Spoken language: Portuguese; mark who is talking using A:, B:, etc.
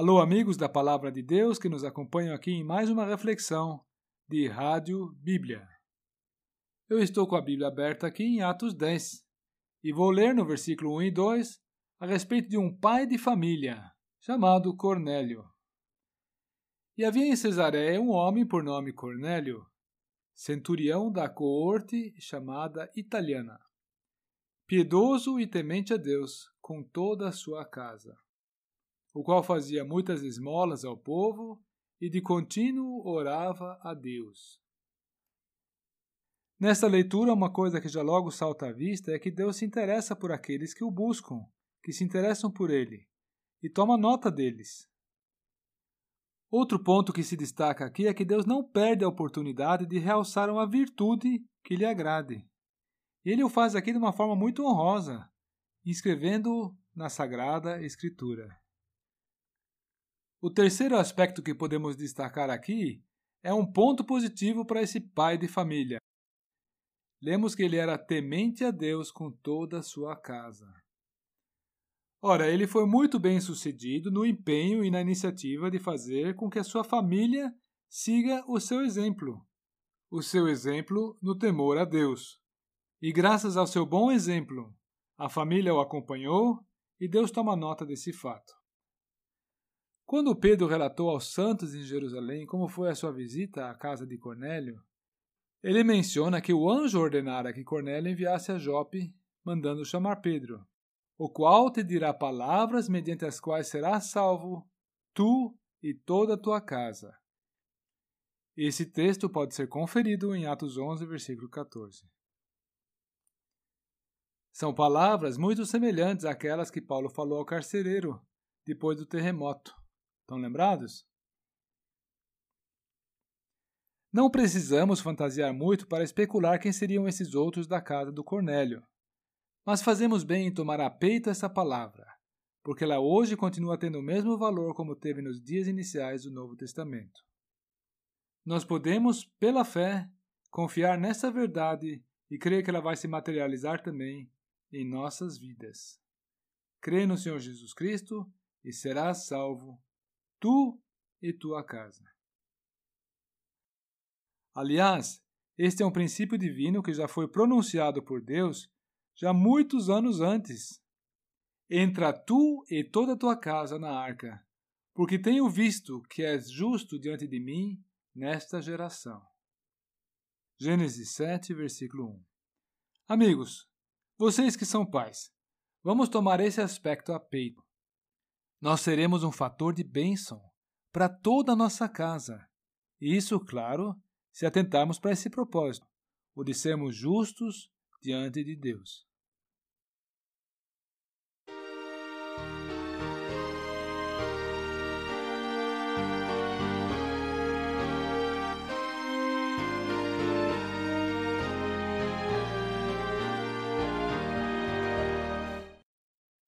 A: Alô, amigos da Palavra de Deus que nos acompanham aqui em mais uma reflexão de Rádio Bíblia. Eu estou com a Bíblia aberta aqui em Atos 10 e vou ler no versículo 1 e 2 a respeito de um pai de família chamado Cornélio. E havia em Cesareia um homem por nome Cornélio, centurião da coorte chamada italiana, piedoso e temente a Deus com toda a sua casa o qual fazia muitas esmolas ao povo e de contínuo orava a Deus. Nesta leitura, uma coisa que já logo salta à vista é que Deus se interessa por aqueles que o buscam, que se interessam por ele, e toma nota deles. Outro ponto que se destaca aqui é que Deus não perde a oportunidade de realçar uma virtude que lhe agrade. Ele o faz aqui de uma forma muito honrosa, escrevendo na Sagrada Escritura. O terceiro aspecto que podemos destacar aqui é um ponto positivo para esse pai de família. Lemos que ele era temente a Deus com toda a sua casa. Ora, ele foi muito bem sucedido no empenho e na iniciativa de fazer com que a sua família siga o seu exemplo, o seu exemplo no temor a Deus. E graças ao seu bom exemplo, a família o acompanhou e Deus toma nota desse fato. Quando Pedro relatou aos santos em Jerusalém como foi a sua visita à casa de Cornélio, ele menciona que o anjo ordenara que Cornélio enviasse a Jope, mandando chamar Pedro, o qual te dirá palavras mediante as quais serás salvo, tu e toda a tua casa. Esse texto pode ser conferido em Atos 11, versículo 14. São palavras muito semelhantes àquelas que Paulo falou ao carcereiro depois do terremoto. Estão lembrados? Não precisamos fantasiar muito para especular quem seriam esses outros da casa do Cornélio. Mas fazemos bem em tomar a peito essa palavra, porque ela hoje continua tendo o mesmo valor como teve nos dias iniciais do Novo Testamento. Nós podemos, pela fé, confiar nessa verdade e crer que ela vai se materializar também em nossas vidas. Crê no Senhor Jesus Cristo e serás salvo tu e tua casa. Aliás, este é um princípio divino que já foi pronunciado por Deus já muitos anos antes. Entra tu e toda a tua casa na arca, porque tenho visto que és justo diante de mim nesta geração. Gênesis 7, versículo 1. Amigos, vocês que são pais, vamos tomar esse aspecto a peito nós seremos um fator de bênção para toda a nossa casa. Isso, claro, se atentarmos para esse propósito, o de sermos justos diante de Deus.